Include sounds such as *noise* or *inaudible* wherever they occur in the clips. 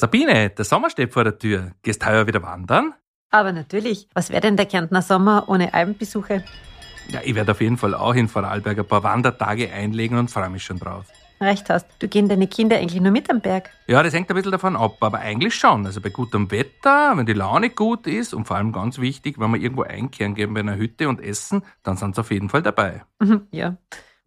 Sabine, der Sommer steht vor der Tür. Gehst heuer wieder wandern? Aber natürlich. Was wäre denn der Kärntner Sommer ohne Alpenbesuche? Ja, ich werde auf jeden Fall auch in Vorarlberg ein paar Wandertage einlegen und freue mich schon drauf. Recht hast. Du gehen deine Kinder eigentlich nur mit am Berg? Ja, das hängt ein bisschen davon ab, aber eigentlich schon. Also bei gutem Wetter, wenn die Laune gut ist und vor allem ganz wichtig, wenn wir irgendwo einkehren gehen bei einer Hütte und essen, dann sind sie auf jeden Fall dabei. ja.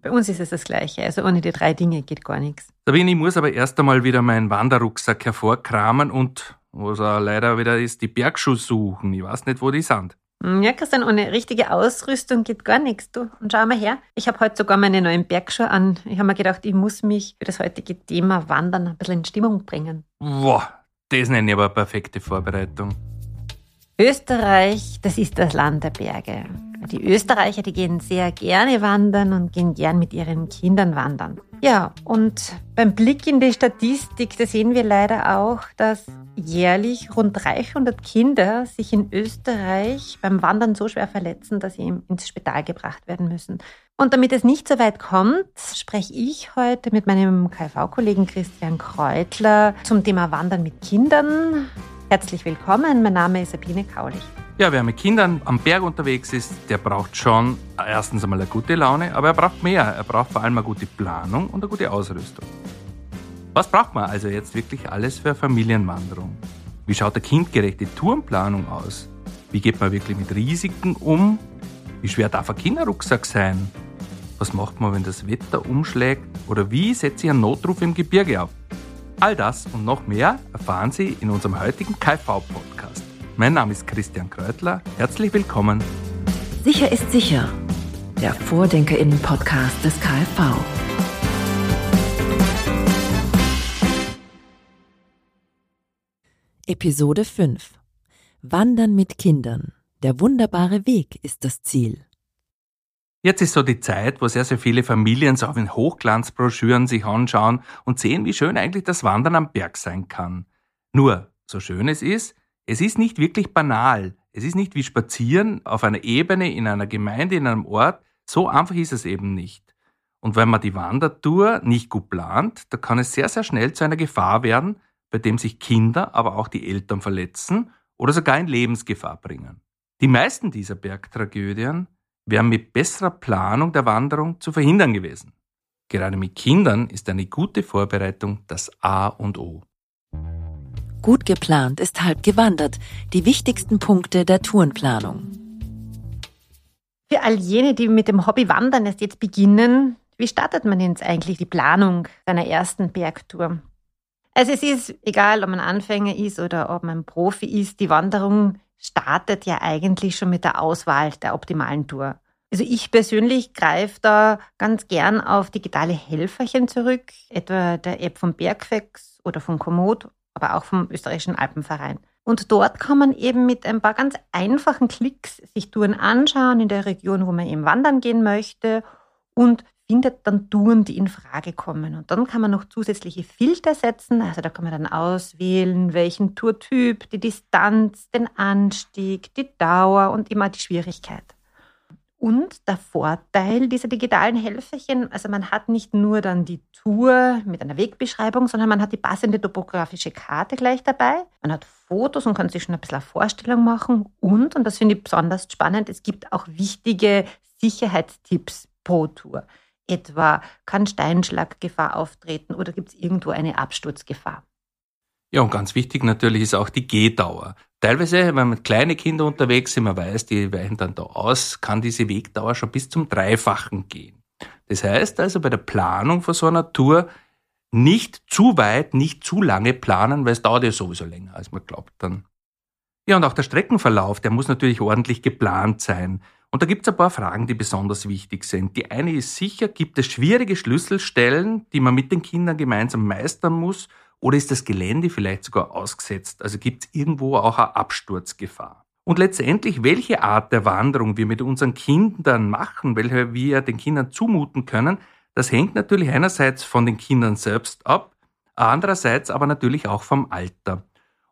Bei uns ist es das Gleiche. Also ohne die drei Dinge geht gar nichts. Sabine, ich muss aber erst einmal wieder meinen Wanderrucksack hervorkramen und, was auch leider wieder ist, die Bergschuhe suchen. Ich weiß nicht, wo die sind. Hm, ja, Christian, ohne richtige Ausrüstung geht gar nichts. Du, und schau mal her. Ich habe heute sogar meine neuen Bergschuhe an. Ich habe mir gedacht, ich muss mich für das heutige Thema Wandern ein bisschen in Stimmung bringen. Boah, das nenne ich aber eine perfekte Vorbereitung. Österreich, das ist das Land der Berge. Die Österreicher, die gehen sehr gerne wandern und gehen gern mit ihren Kindern wandern. Ja, und beim Blick in die Statistik, da sehen wir leider auch, dass jährlich rund 300 Kinder sich in Österreich beim Wandern so schwer verletzen, dass sie ins Spital gebracht werden müssen. Und damit es nicht so weit kommt, spreche ich heute mit meinem KV-Kollegen Christian Kreutler zum Thema Wandern mit Kindern. Herzlich willkommen, mein Name ist Sabine Kaulich. Ja, wer mit Kindern am Berg unterwegs ist, der braucht schon erstens einmal eine gute Laune, aber er braucht mehr. Er braucht vor allem eine gute Planung und eine gute Ausrüstung. Was braucht man also jetzt wirklich alles für eine Familienwanderung? Wie schaut eine kindgerechte Tourenplanung aus? Wie geht man wirklich mit Risiken um? Wie schwer darf ein Kinderrucksack sein? Was macht man, wenn das Wetter umschlägt? Oder wie setze ich einen Notruf im Gebirge ab? All das und noch mehr erfahren Sie in unserem heutigen KV-Podcast. Mein Name ist Christian Kreutler. Herzlich willkommen. Sicher ist sicher. Der Vordenkerinnen-Podcast des KfV. Episode 5 Wandern mit Kindern. Der wunderbare Weg ist das Ziel. Jetzt ist so die Zeit, wo sehr, sehr viele Familien so auf den Hochglanzbroschüren sich anschauen und sehen, wie schön eigentlich das Wandern am Berg sein kann. Nur, so schön es ist, es ist nicht wirklich banal. Es ist nicht wie Spazieren auf einer Ebene, in einer Gemeinde, in einem Ort. So einfach ist es eben nicht. Und wenn man die Wandertour nicht gut plant, da kann es sehr, sehr schnell zu einer Gefahr werden, bei dem sich Kinder, aber auch die Eltern verletzen oder sogar in Lebensgefahr bringen. Die meisten dieser Bergtragödien wären mit besserer Planung der Wanderung zu verhindern gewesen. Gerade mit Kindern ist eine gute Vorbereitung das A und O. Gut geplant ist halb gewandert. Die wichtigsten Punkte der Tourenplanung. Für all jene, die mit dem Hobby Wandern erst jetzt beginnen, wie startet man jetzt eigentlich die Planung seiner ersten Bergtour? Also es ist egal, ob man Anfänger ist oder ob man Profi ist, die Wanderung startet ja eigentlich schon mit der Auswahl der optimalen Tour. Also ich persönlich greife da ganz gern auf digitale Helferchen zurück, etwa der App vom Bergfex oder von Komoot, aber auch vom österreichischen Alpenverein. Und dort kann man eben mit ein paar ganz einfachen Klicks sich Touren anschauen in der Region, wo man eben wandern gehen möchte und findet dann Touren, die in Frage kommen. Und dann kann man noch zusätzliche Filter setzen. Also da kann man dann auswählen, welchen Tourtyp, die Distanz, den Anstieg, die Dauer und immer die Schwierigkeit. Und der Vorteil dieser digitalen Helferchen, also man hat nicht nur dann die Tour mit einer Wegbeschreibung, sondern man hat die passende topografische Karte gleich dabei. Man hat Fotos und kann sich schon ein bisschen eine Vorstellung machen. Und, und das finde ich besonders spannend, es gibt auch wichtige Sicherheitstipps pro Tour. Etwa kann Steinschlaggefahr auftreten oder gibt es irgendwo eine Absturzgefahr? Ja, und ganz wichtig natürlich ist auch die Gehdauer. Teilweise, wenn man kleine Kinder unterwegs sind, man weiß, die weichen dann da aus, kann diese Wegdauer schon bis zum Dreifachen gehen. Das heißt also bei der Planung von so einer Tour nicht zu weit, nicht zu lange planen, weil es dauert ja sowieso länger, als man glaubt dann. Ja, und auch der Streckenverlauf, der muss natürlich ordentlich geplant sein. Und da gibt es ein paar Fragen, die besonders wichtig sind. Die eine ist sicher, gibt es schwierige Schlüsselstellen, die man mit den Kindern gemeinsam meistern muss, oder ist das Gelände vielleicht sogar ausgesetzt? Also gibt es irgendwo auch eine Absturzgefahr? Und letztendlich, welche Art der Wanderung wir mit unseren Kindern machen, welche wir den Kindern zumuten können, das hängt natürlich einerseits von den Kindern selbst ab, andererseits aber natürlich auch vom Alter.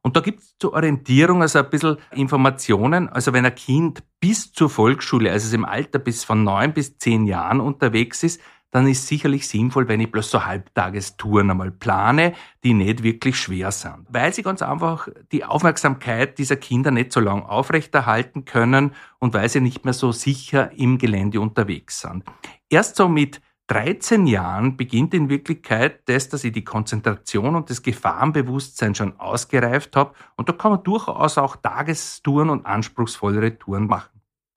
Und da gibt es zur Orientierung also ein bisschen Informationen. Also wenn ein Kind bis zur Volksschule, also im Alter bis von neun bis zehn Jahren unterwegs ist, dann ist sicherlich sinnvoll, wenn ich bloß so Halbtagestouren einmal plane, die nicht wirklich schwer sind. Weil sie ganz einfach die Aufmerksamkeit dieser Kinder nicht so lang aufrechterhalten können und weil sie nicht mehr so sicher im Gelände unterwegs sind. Erst so mit 13 Jahren beginnt in Wirklichkeit das, dass ich die Konzentration und das Gefahrenbewusstsein schon ausgereift habe. Und da kann man durchaus auch Tagestouren und anspruchsvollere Touren machen.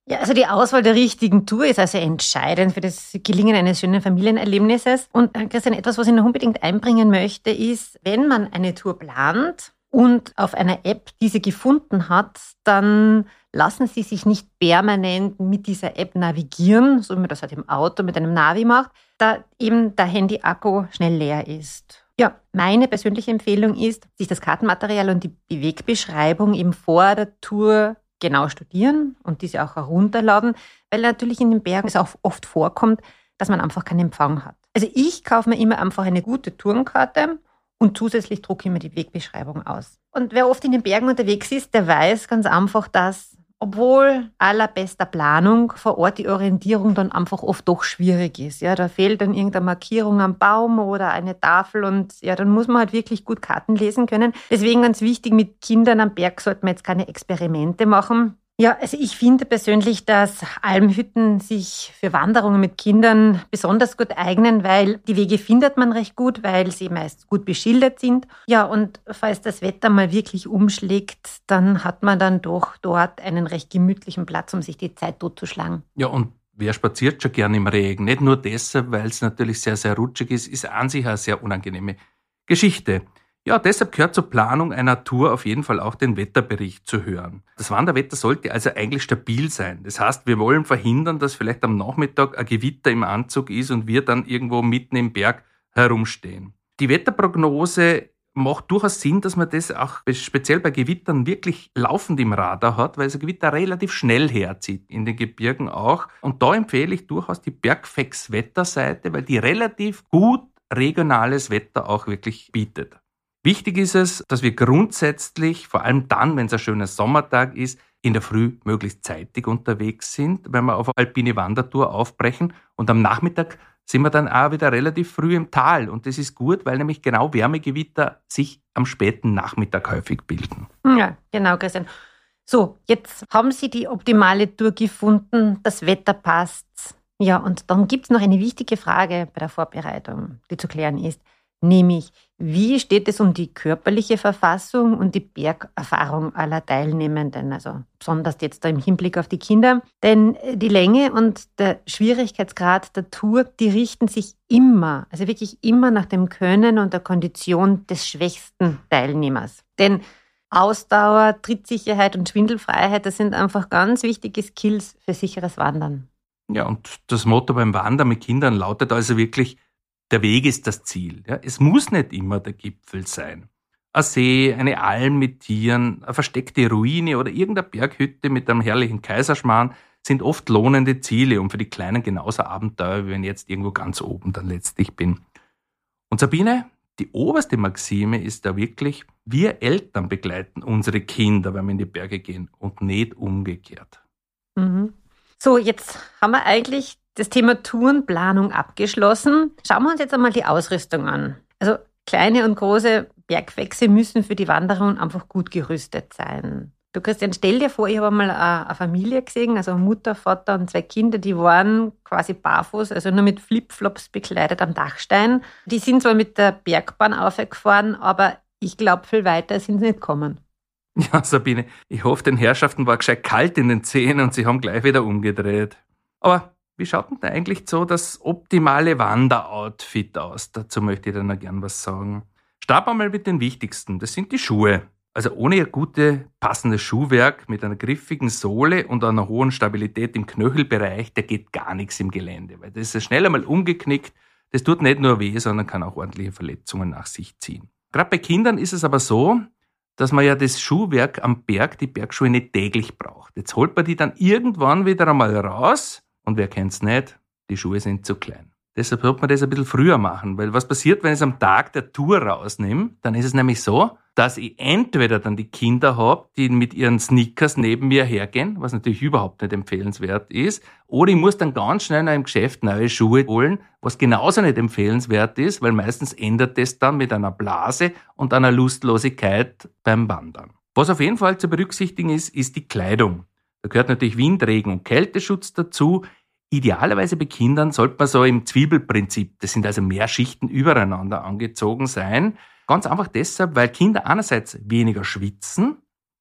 Ja, also die Auswahl der richtigen Tour ist also entscheidend für das Gelingen eines schönen Familienerlebnisses. Und äh, Christian, etwas, was ich noch unbedingt einbringen möchte, ist, wenn man eine Tour plant und auf einer App diese gefunden hat, dann lassen Sie sich nicht permanent mit dieser App navigieren, so wie man das halt im Auto mit einem Navi macht, da eben der Handy-Akku schnell leer ist. Ja, meine persönliche Empfehlung ist, sich das Kartenmaterial und die Bewegbeschreibung eben vor der Tour genau studieren und diese auch herunterladen, weil natürlich in den Bergen es auch oft vorkommt, dass man einfach keinen Empfang hat. Also ich kaufe mir immer einfach eine gute Tourenkarte und zusätzlich drucke ich mir die Wegbeschreibung aus. Und wer oft in den Bergen unterwegs ist, der weiß ganz einfach, dass obwohl allerbester Planung vor Ort die Orientierung dann einfach oft doch schwierig ist. Ja, da fehlt dann irgendeine Markierung am Baum oder eine Tafel und ja, dann muss man halt wirklich gut Karten lesen können. Deswegen ganz wichtig, mit Kindern am Berg sollte man jetzt keine Experimente machen. Ja, also ich finde persönlich, dass Almhütten sich für Wanderungen mit Kindern besonders gut eignen, weil die Wege findet man recht gut, weil sie meist gut beschildert sind. Ja, und falls das Wetter mal wirklich umschlägt, dann hat man dann doch dort einen recht gemütlichen Platz, um sich die Zeit totzuschlagen. Ja, und wer spaziert schon gern im Regen? Nicht nur deshalb, weil es natürlich sehr, sehr rutschig ist, ist an sich eine sehr unangenehme Geschichte. Ja, deshalb gehört zur Planung einer Tour auf jeden Fall auch den Wetterbericht zu hören. Das Wanderwetter sollte also eigentlich stabil sein. Das heißt, wir wollen verhindern, dass vielleicht am Nachmittag ein Gewitter im Anzug ist und wir dann irgendwo mitten im Berg herumstehen. Die Wetterprognose macht durchaus Sinn, dass man das auch speziell bei Gewittern wirklich laufend im Radar hat, weil so Gewitter relativ schnell herzieht, in den Gebirgen auch. Und da empfehle ich durchaus die Bergfex Wetterseite, weil die relativ gut regionales Wetter auch wirklich bietet. Wichtig ist es, dass wir grundsätzlich, vor allem dann, wenn es ein schöner Sommertag ist, in der Früh möglichst zeitig unterwegs sind, wenn wir auf eine alpine Wandertour aufbrechen und am Nachmittag sind wir dann auch wieder relativ früh im Tal. Und das ist gut, weil nämlich genau Wärmegewitter sich am späten Nachmittag häufig bilden. Ja, genau, Christian. So, jetzt haben Sie die optimale Tour gefunden, das Wetter passt. Ja, und dann gibt es noch eine wichtige Frage bei der Vorbereitung, die zu klären ist nämlich wie steht es um die körperliche Verfassung und die Bergerfahrung aller Teilnehmenden, also besonders jetzt da im Hinblick auf die Kinder. Denn die Länge und der Schwierigkeitsgrad der Tour, die richten sich immer, also wirklich immer nach dem Können und der Kondition des schwächsten Teilnehmers. Denn Ausdauer, Trittsicherheit und Schwindelfreiheit, das sind einfach ganz wichtige Skills für sicheres Wandern. Ja, und das Motto beim Wandern mit Kindern lautet also wirklich, der Weg ist das Ziel. Ja? Es muss nicht immer der Gipfel sein. Ein See, eine Alm mit Tieren, eine versteckte Ruine oder irgendeine Berghütte mit einem herrlichen Kaiserschmarrn sind oft lohnende Ziele und für die Kleinen genauso Abenteuer, wie wenn ich jetzt irgendwo ganz oben dann letztlich bin. Und Sabine, die oberste Maxime ist da wirklich, wir Eltern begleiten unsere Kinder, wenn wir in die Berge gehen und nicht umgekehrt. Mhm. So, jetzt haben wir eigentlich das Thema Tourenplanung abgeschlossen. Schauen wir uns jetzt einmal die Ausrüstung an. Also kleine und große Bergwechsel müssen für die Wanderung einfach gut gerüstet sein. Du Christian, stell dir vor, ich habe einmal eine Familie gesehen, also Mutter, Vater und zwei Kinder, die waren quasi barfuß, also nur mit Flipflops bekleidet am Dachstein. Die sind zwar mit der Bergbahn aufgefahren, aber ich glaube, viel weiter sind sie nicht gekommen. Ja, Sabine, ich hoffe, den Herrschaften war gescheit kalt in den Zähnen und sie haben gleich wieder umgedreht. Aber wie schaut denn da eigentlich so das optimale Wanderoutfit aus? Dazu möchte ich dann noch gern was sagen. Starten wir mal mit den wichtigsten. Das sind die Schuhe. Also ohne ein gute, passendes Schuhwerk mit einer griffigen Sohle und einer hohen Stabilität im Knöchelbereich, da geht gar nichts im Gelände, weil das ist schnell einmal umgeknickt. Das tut nicht nur weh, sondern kann auch ordentliche Verletzungen nach sich ziehen. Gerade bei Kindern ist es aber so, dass man ja das Schuhwerk am Berg, die Bergschuhe nicht täglich braucht. Jetzt holt man die dann irgendwann wieder einmal raus und wer kennt's nicht? Die Schuhe sind zu klein. Deshalb sollte man das ein bisschen früher machen, weil was passiert, wenn ich es am Tag der Tour rausnehme? Dann ist es nämlich so, dass ich entweder dann die Kinder habe, die mit ihren Sneakers neben mir hergehen, was natürlich überhaupt nicht empfehlenswert ist, oder ich muss dann ganz schnell noch im Geschäft neue Schuhe holen, was genauso nicht empfehlenswert ist, weil meistens ändert es dann mit einer Blase und einer Lustlosigkeit beim Wandern. Was auf jeden Fall zu berücksichtigen ist, ist die Kleidung. Da gehört natürlich Wind, Regen und Kälteschutz dazu. Idealerweise bei Kindern sollte man so im Zwiebelprinzip, das sind also mehr Schichten übereinander angezogen sein. Ganz einfach deshalb, weil Kinder einerseits weniger schwitzen,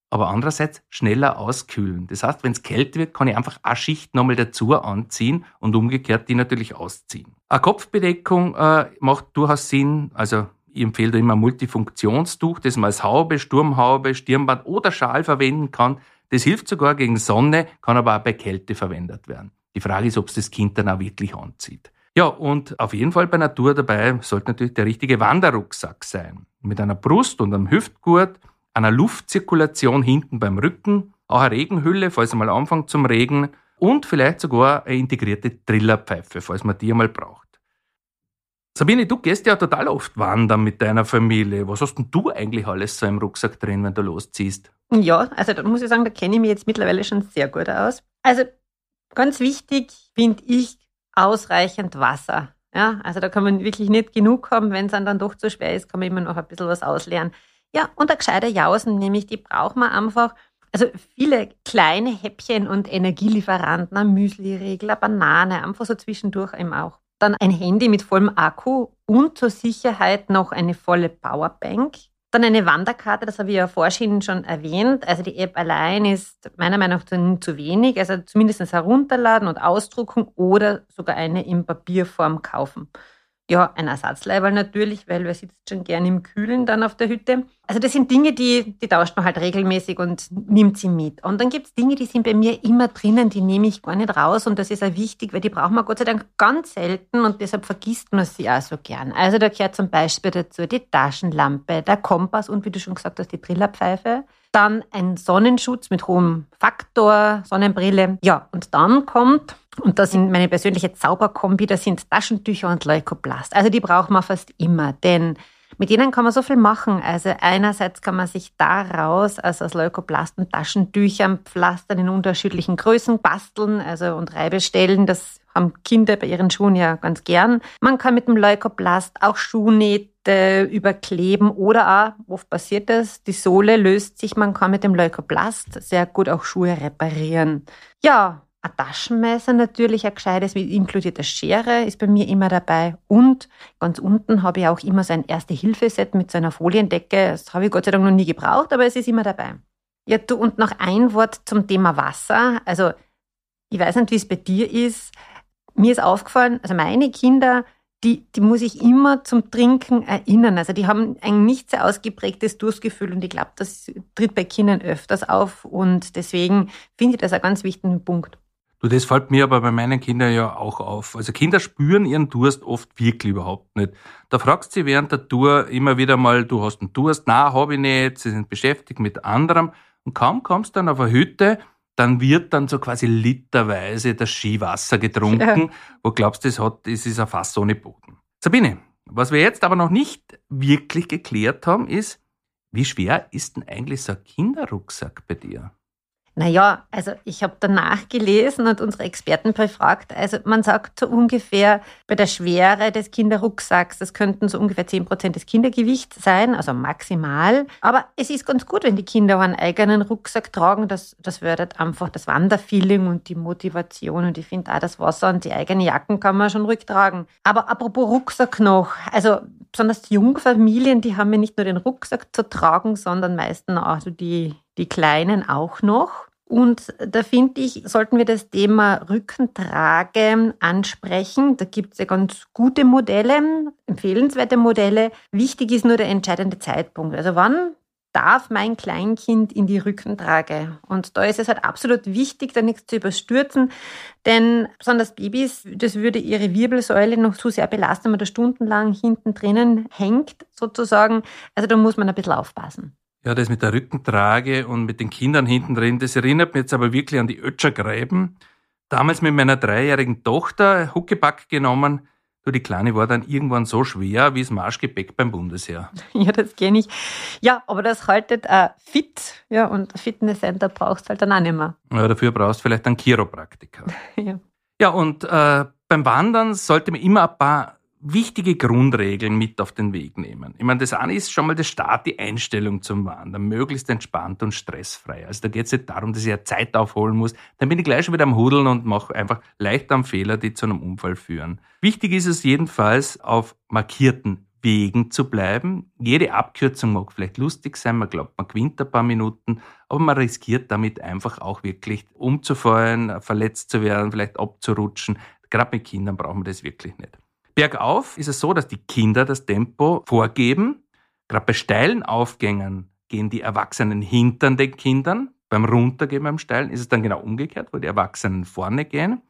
aber andererseits schneller auskühlen. Das heißt, wenn es kälter wird, kann ich einfach eine Schicht nochmal dazu anziehen und umgekehrt die natürlich ausziehen. Eine Kopfbedeckung äh, macht durchaus Sinn. Also ich empfehle da immer ein Multifunktionstuch, das man als Haube, Sturmhaube, Stirnband oder Schal verwenden kann. Das hilft sogar gegen Sonne, kann aber auch bei Kälte verwendet werden. Die Frage ist, ob es das Kind dann auch wirklich anzieht. Ja, und auf jeden Fall bei Natur dabei sollte natürlich der richtige Wanderrucksack sein. Mit einer Brust und einem Hüftgurt, einer Luftzirkulation hinten beim Rücken, auch eine Regenhülle, falls er mal anfängt zum Regen und vielleicht sogar eine integrierte Trillerpfeife, falls man die einmal braucht. Sabine, du gehst ja total oft wandern mit deiner Familie. Was hast denn du eigentlich alles so im Rucksack drin, wenn du losziehst? Ja, also da muss ich sagen, da kenne ich mich jetzt mittlerweile schon sehr gut aus. Also Ganz wichtig finde ich ausreichend Wasser. Ja, also da kann man wirklich nicht genug haben. Wenn es dann doch zu schwer ist, kann man immer noch ein bisschen was ausleeren. Ja, und der gescheite Jausen, nämlich die braucht man einfach. Also viele kleine Häppchen und Energielieferanten, ein Müsli-Riegel, eine Banane, einfach so zwischendurch eben auch. Dann ein Handy mit vollem Akku und zur Sicherheit noch eine volle Powerbank. Dann eine Wanderkarte, das habe ich ja vorhin schon erwähnt. Also die App allein ist meiner Meinung nach zu wenig. Also zumindest herunterladen und ausdrucken oder sogar eine in Papierform kaufen. Ja, ein Ersatzleiberl natürlich, weil wer sitzt schon gern im Kühlen dann auf der Hütte. Also das sind Dinge, die, die tauscht man halt regelmäßig und nimmt sie mit. Und dann gibt es Dinge, die sind bei mir immer drinnen, die nehme ich gar nicht raus. Und das ist auch wichtig, weil die braucht man Gott sei Dank ganz selten und deshalb vergisst man sie auch so gern. Also da gehört zum Beispiel dazu die Taschenlampe, der Kompass und wie du schon gesagt hast, die Trillerpfeife. Dann ein Sonnenschutz mit hohem Faktor, Sonnenbrille. Ja, und dann kommt und das sind meine persönliche Zauberkombi, das sind Taschentücher und Leukoplast. Also die braucht man fast immer, denn mit denen kann man so viel machen. Also einerseits kann man sich daraus, also aus Leukoplast und Taschentüchern, Pflastern in unterschiedlichen Größen basteln, also und Reibestellen. Das haben Kinder bei ihren Schuhen ja ganz gern. Man kann mit dem Leukoplast auch Schuhnähte überkleben oder auch, oft passiert das, die Sohle löst sich, man kann mit dem Leukoplast sehr gut auch Schuhe reparieren. Ja, ein Taschenmesser natürlich, ein gescheites mit inkludierter Schere ist bei mir immer dabei. Und ganz unten habe ich auch immer so ein Erste-Hilfe-Set mit so einer Foliendecke. Das habe ich Gott sei Dank noch nie gebraucht, aber es ist immer dabei. Ja, du, und noch ein Wort zum Thema Wasser. Also, ich weiß nicht, wie es bei dir ist. Mir ist aufgefallen, also meine Kinder, die, die muss ich immer zum Trinken erinnern. Also die haben ein nicht sehr ausgeprägtes Durstgefühl und ich glaube, das tritt bei Kindern öfters auf und deswegen finde ich das einen ganz wichtigen Punkt. Du, das fällt mir aber bei meinen Kindern ja auch auf. Also Kinder spüren ihren Durst oft wirklich überhaupt nicht. Da fragst du sie während der Tour immer wieder mal, du hast einen Durst? Na, habe ich nicht. Sie sind beschäftigt mit anderem. Und kaum kommst du dann auf eine Hütte, dann wird dann so quasi literweise das Skiwasser getrunken. Ja. Wo glaubst du, es hat, es ist ein Fass ohne Boden. Sabine, was wir jetzt aber noch nicht wirklich geklärt haben, ist, wie schwer ist denn eigentlich so ein Kinderrucksack bei dir? Naja, also ich habe danach gelesen und unsere Experten befragt. Also man sagt so ungefähr bei der Schwere des Kinderrucksacks, das könnten so ungefähr 10 Prozent des Kindergewichts sein, also maximal. Aber es ist ganz gut, wenn die Kinder einen eigenen Rucksack tragen. Das, das fördert einfach das Wanderfeeling und die Motivation. Und ich finde auch, das Wasser und die eigene Jacken kann man schon ruhig tragen. Aber apropos Rucksack noch, also besonders die Jungfamilien, die haben ja nicht nur den Rucksack zu tragen, sondern meistens auch so die die Kleinen auch noch. Und da finde ich, sollten wir das Thema Rückentrage ansprechen. Da gibt es ja ganz gute Modelle, empfehlenswerte Modelle. Wichtig ist nur der entscheidende Zeitpunkt. Also wann darf mein Kleinkind in die Rückentrage? Und da ist es halt absolut wichtig, da nichts zu überstürzen, denn besonders Babys, das würde ihre Wirbelsäule noch zu sehr belasten, wenn man da stundenlang hinten drinnen hängt, sozusagen. Also da muss man ein bisschen aufpassen. Ja, das mit der Rückentrage und mit den Kindern hinten drin, das erinnert mich jetzt aber wirklich an die Ötschergräben. Damals mit meiner dreijährigen Tochter Huckepack genommen. Du, die Kleine war dann irgendwann so schwer wie das Marschgepäck beim Bundesheer. *laughs* Ja, das kenne ich. Ja, aber das haltet äh, fit. Ja, und Fitnesscenter brauchst du halt dann auch nicht mehr. Ja, dafür brauchst du vielleicht einen Chiropraktiker. *laughs* ja. Ja, und äh, beim Wandern sollte man immer ein paar wichtige Grundregeln mit auf den Weg nehmen. Ich meine, das eine ist schon mal der Start, die Einstellung zum Wandern, möglichst entspannt und stressfrei. Also da geht es nicht darum, dass ich ja Zeit aufholen muss. Dann bin ich gleich schon wieder am Hudeln und mache einfach leicht am Fehler, die zu einem Unfall führen. Wichtig ist es jedenfalls, auf markierten Wegen zu bleiben. Jede Abkürzung mag vielleicht lustig sein, man glaubt, man gewinnt ein paar Minuten, aber man riskiert damit einfach auch wirklich umzufallen, verletzt zu werden, vielleicht abzurutschen. Gerade mit Kindern brauchen wir das wirklich nicht. Bergauf ist es so, dass die Kinder das Tempo vorgeben. Gerade bei steilen Aufgängen gehen die Erwachsenen hinter den Kindern. Beim Runtergehen beim Steilen ist es dann genau umgekehrt, wo die Erwachsenen vorne gehen.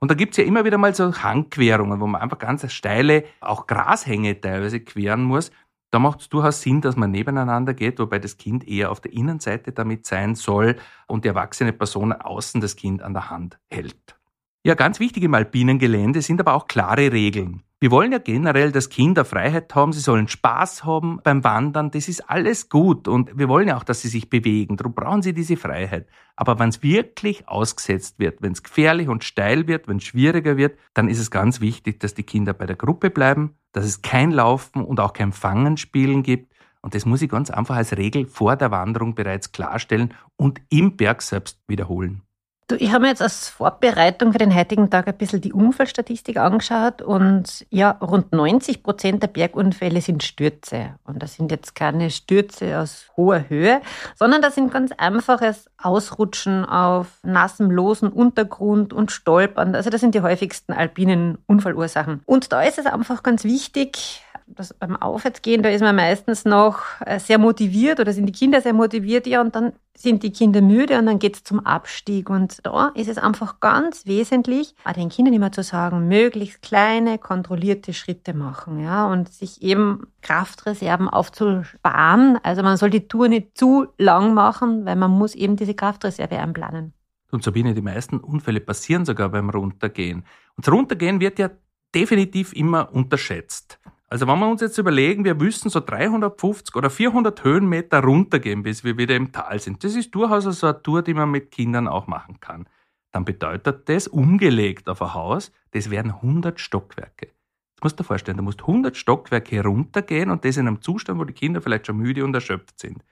Und da gibt's ja immer wieder mal so Hangquerungen, wo man einfach ganz steile, auch Grashänge teilweise queren muss. Da macht es durchaus Sinn, dass man nebeneinander geht, wobei das Kind eher auf der Innenseite damit sein soll und die erwachsene Person außen das Kind an der Hand hält. Ja, ganz wichtig im alpinen Gelände sind aber auch klare Regeln. Wir wollen ja generell, dass Kinder Freiheit haben, sie sollen Spaß haben beim Wandern, das ist alles gut und wir wollen ja auch, dass sie sich bewegen, darum brauchen sie diese Freiheit. Aber wenn es wirklich ausgesetzt wird, wenn es gefährlich und steil wird, wenn es schwieriger wird, dann ist es ganz wichtig, dass die Kinder bei der Gruppe bleiben, dass es kein Laufen und auch kein Fangenspielen gibt und das muss ich ganz einfach als Regel vor der Wanderung bereits klarstellen und im Berg selbst wiederholen. Du, ich habe mir jetzt als Vorbereitung für den heutigen Tag ein bisschen die Unfallstatistik angeschaut und ja, rund 90 Prozent der Bergunfälle sind Stürze. Und das sind jetzt keine Stürze aus hoher Höhe, sondern das sind ganz einfaches Ausrutschen auf nassem, losen Untergrund und Stolpern. Also das sind die häufigsten alpinen Unfallursachen. Und da ist es einfach ganz wichtig, das beim Aufwärtsgehen, da ist man meistens noch äh, sehr motiviert oder sind die Kinder sehr motiviert, ja, und dann sind die Kinder müde und dann geht es zum Abstieg. Und da ist es einfach ganz wesentlich, den Kindern immer zu sagen, möglichst kleine, kontrollierte Schritte machen, ja, und sich eben Kraftreserven aufzusparen. Also man soll die Tour nicht zu lang machen, weil man muss eben diese Kraftreserve einplanen. Und Sabine, die meisten Unfälle passieren sogar beim Runtergehen. Und das Runtergehen wird ja definitiv immer unterschätzt. Also wenn wir uns jetzt überlegen, wir müssen so 350 oder 400 Höhenmeter runtergehen, bis wir wieder im Tal sind. Das ist durchaus so eine Tour, die man mit Kindern auch machen kann. Dann bedeutet das, umgelegt auf ein Haus, das wären 100 Stockwerke. Das musst du dir vorstellen, du musst 100 Stockwerke runtergehen und das in einem Zustand, wo die Kinder vielleicht schon müde und erschöpft sind.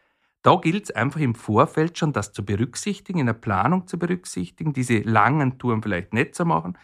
Da gilt es einfach im Vorfeld schon, das zu berücksichtigen, in der Planung zu berücksichtigen, diese langen Touren vielleicht nicht zu machen,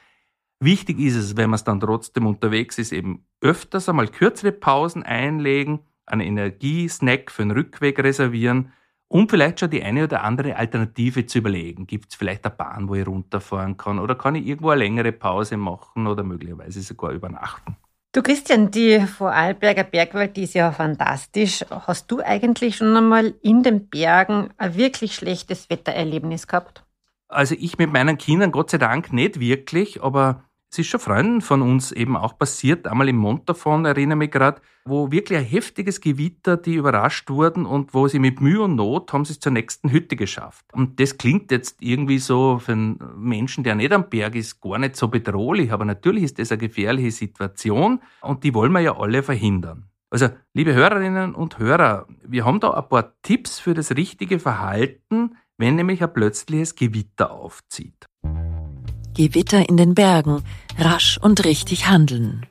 Wichtig ist es, wenn man es dann trotzdem unterwegs ist, eben öfters einmal kürzere Pausen einlegen, einen Energiesnack für den Rückweg reservieren und vielleicht schon die eine oder andere Alternative zu überlegen. Gibt es vielleicht eine Bahn, wo ich runterfahren kann oder kann ich irgendwo eine längere Pause machen oder möglicherweise sogar übernachten? Du Christian, die Vorarlberger Bergwelt, die ist ja fantastisch. Hast du eigentlich schon einmal in den Bergen ein wirklich schlechtes Wettererlebnis gehabt? Also ich mit meinen Kindern Gott sei Dank nicht wirklich, aber es ist schon Freunden von uns eben auch passiert, einmal im Montafon, erinnere mich gerade, wo wirklich ein heftiges Gewitter, die überrascht wurden und wo sie mit Mühe und Not haben sie es zur nächsten Hütte geschafft. Und das klingt jetzt irgendwie so für einen Menschen, der nicht am Berg ist, gar nicht so bedrohlich, aber natürlich ist das eine gefährliche Situation und die wollen wir ja alle verhindern. Also, liebe Hörerinnen und Hörer, wir haben da ein paar Tipps für das richtige Verhalten, wenn nämlich ein plötzliches Gewitter aufzieht. Gewitter in den Bergen, rasch und richtig handeln.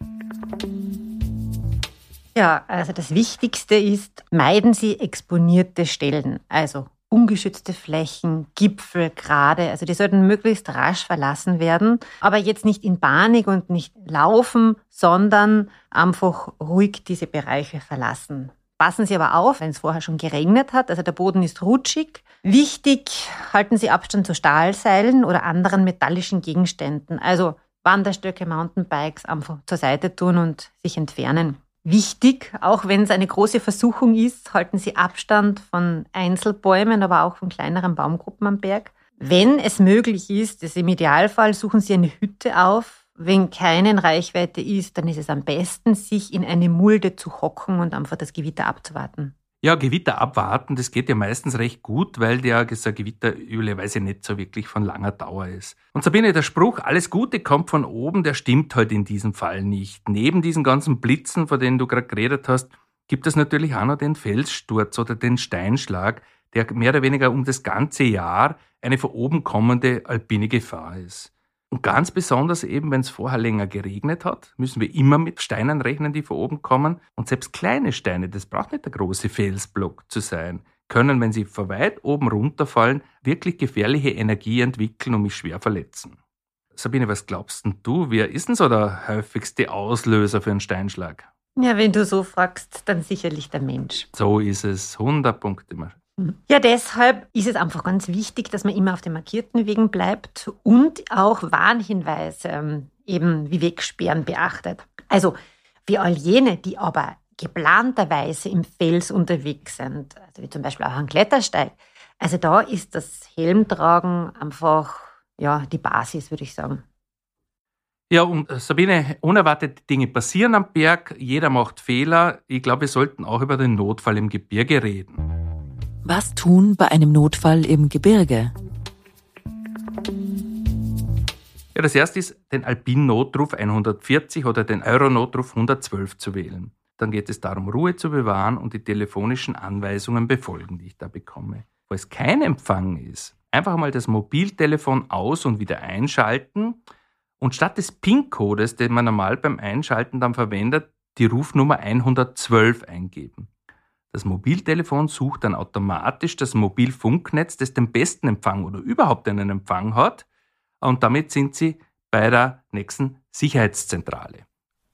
Ja, also das Wichtigste ist, meiden Sie exponierte Stellen, also ungeschützte Flächen, Gipfel, gerade. Also die sollten möglichst rasch verlassen werden, aber jetzt nicht in Panik und nicht laufen, sondern einfach ruhig diese Bereiche verlassen. Passen Sie aber auf, wenn es vorher schon geregnet hat, also der Boden ist rutschig. Wichtig, halten Sie Abstand zu Stahlseilen oder anderen metallischen Gegenständen, also Wanderstöcke, Mountainbikes einfach zur Seite tun und sich entfernen. Wichtig, auch wenn es eine große Versuchung ist, halten Sie Abstand von Einzelbäumen, aber auch von kleineren Baumgruppen am Berg. Wenn es möglich ist, ist im Idealfall suchen Sie eine Hütte auf, wenn keine Reichweite ist, dann ist es am besten, sich in eine Mulde zu hocken und einfach das Gewitter abzuwarten. Ja, Gewitter abwarten, das geht ja meistens recht gut, weil ja so ein Gewitter üblicherweise nicht so wirklich von langer Dauer ist. Und Sabine, der Spruch, alles Gute kommt von oben, der stimmt halt in diesem Fall nicht. Neben diesen ganzen Blitzen, von denen du gerade geredet hast, gibt es natürlich auch noch den Felssturz oder den Steinschlag, der mehr oder weniger um das ganze Jahr eine von oben kommende alpine Gefahr ist. Und ganz besonders eben, wenn es vorher länger geregnet hat, müssen wir immer mit Steinen rechnen, die von oben kommen. Und selbst kleine Steine, das braucht nicht der große Felsblock zu sein, können, wenn sie von weit oben runterfallen, wirklich gefährliche Energie entwickeln und mich schwer verletzen. Sabine, was glaubst denn du, wer ist denn so der häufigste Auslöser für einen Steinschlag? Ja, wenn du so fragst, dann sicherlich der Mensch. So ist es. 100 Punkte. Ja, deshalb ist es einfach ganz wichtig, dass man immer auf den markierten Wegen bleibt und auch Warnhinweise, ähm, eben wie Wegsperren beachtet. Also für all jene, die aber geplanterweise im Fels unterwegs sind, also wie zum Beispiel auch ein Klettersteig, also da ist das Helmtragen einfach ja, die Basis, würde ich sagen. Ja, und äh, Sabine, unerwartete Dinge passieren am Berg, jeder macht Fehler. Ich glaube, wir sollten auch über den Notfall im Gebirge reden. Was tun bei einem Notfall im Gebirge? Ja, das erste ist, den Alpin-Notruf 140 oder den Euro-Notruf 112 zu wählen. Dann geht es darum, Ruhe zu bewahren und die telefonischen Anweisungen befolgen, die ich da bekomme. Wo es kein Empfang ist, einfach mal das Mobiltelefon aus und wieder einschalten und statt des PIN-Codes, den man normal beim Einschalten dann verwendet, die Rufnummer 112 eingeben. Das Mobiltelefon sucht dann automatisch das Mobilfunknetz, das den besten Empfang oder überhaupt einen Empfang hat. Und damit sind Sie bei der nächsten Sicherheitszentrale.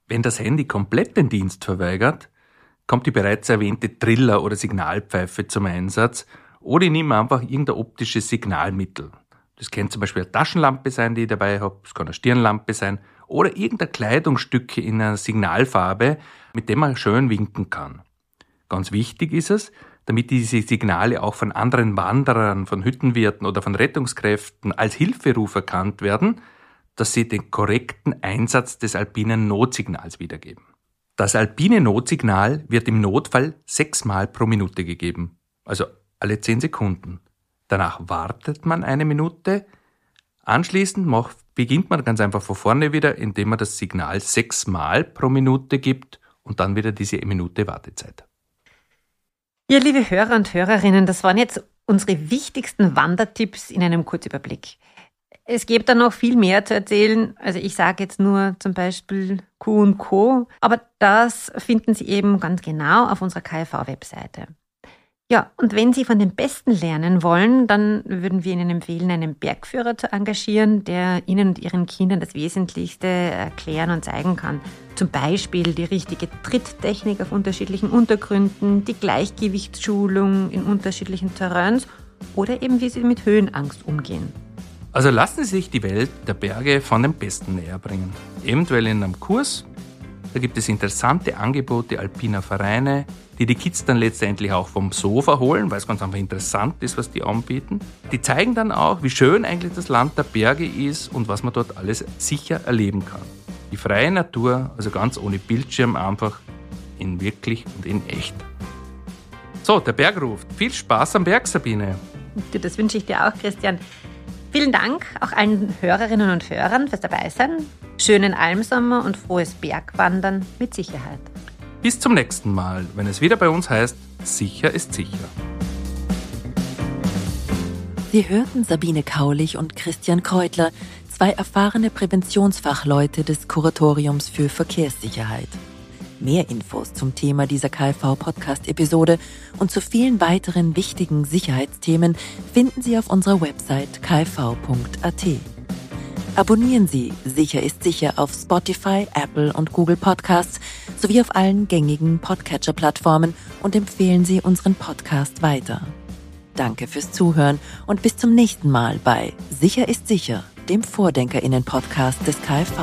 Wenn das Handy komplett den Dienst verweigert, kommt die bereits erwähnte Triller- oder Signalpfeife zum Einsatz oder ich nehme einfach irgendein optisches Signalmittel. Das kann zum Beispiel eine Taschenlampe sein, die ich dabei habe, es kann eine Stirnlampe sein oder irgendein Kleidungsstück in einer Signalfarbe, mit dem man schön winken kann. Ganz wichtig ist es, damit diese Signale auch von anderen Wanderern, von Hüttenwirten oder von Rettungskräften als Hilferuf erkannt werden, dass sie den korrekten Einsatz des alpinen Notsignals wiedergeben. Das alpine Notsignal wird im Notfall sechsmal pro Minute gegeben, also alle zehn Sekunden. Danach wartet man eine Minute. Anschließend macht, beginnt man ganz einfach von vorne wieder, indem man das Signal sechsmal pro Minute gibt und dann wieder diese Minute Wartezeit. Ja, liebe Hörer und Hörerinnen, das waren jetzt unsere wichtigsten Wandertipps in einem Kurzüberblick. Es gibt da noch viel mehr zu erzählen. Also ich sage jetzt nur zum Beispiel Q und Co. Aber das finden Sie eben ganz genau auf unserer KfV-Webseite. Ja, und wenn Sie von den Besten lernen wollen, dann würden wir Ihnen empfehlen, einen Bergführer zu engagieren, der Ihnen und Ihren Kindern das Wesentlichste erklären und zeigen kann. Zum Beispiel die richtige Tritttechnik auf unterschiedlichen Untergründen, die Gleichgewichtsschulung in unterschiedlichen Terrains oder eben wie Sie mit Höhenangst umgehen. Also lassen Sie sich die Welt der Berge von den Besten näher bringen. Eventuell in einem Kurs. Da gibt es interessante Angebote alpiner Vereine, die die Kids dann letztendlich auch vom Sofa holen, weil es ganz einfach interessant ist, was die anbieten. Die zeigen dann auch, wie schön eigentlich das Land der Berge ist und was man dort alles sicher erleben kann. Die freie Natur, also ganz ohne Bildschirm, einfach in wirklich und in echt. So, der Berg ruft. Viel Spaß am Berg, Sabine. Das wünsche ich dir auch, Christian. Vielen Dank auch allen Hörerinnen und Hörern fürs Dabeisein. Schönen Almsommer und frohes Bergwandern mit Sicherheit. Bis zum nächsten Mal, wenn es wieder bei uns heißt, sicher ist sicher. Sie hörten Sabine Kaulich und Christian Kreutler, zwei erfahrene Präventionsfachleute des Kuratoriums für Verkehrssicherheit. Mehr Infos zum Thema dieser KfV-Podcast-Episode und zu vielen weiteren wichtigen Sicherheitsthemen finden Sie auf unserer Website kv.at. Abonnieren Sie Sicher ist sicher auf Spotify, Apple und Google Podcasts sowie auf allen gängigen Podcatcher-Plattformen und empfehlen Sie unseren Podcast weiter. Danke fürs Zuhören und bis zum nächsten Mal bei Sicher ist sicher, dem Vordenkerinnen-Podcast des KfV.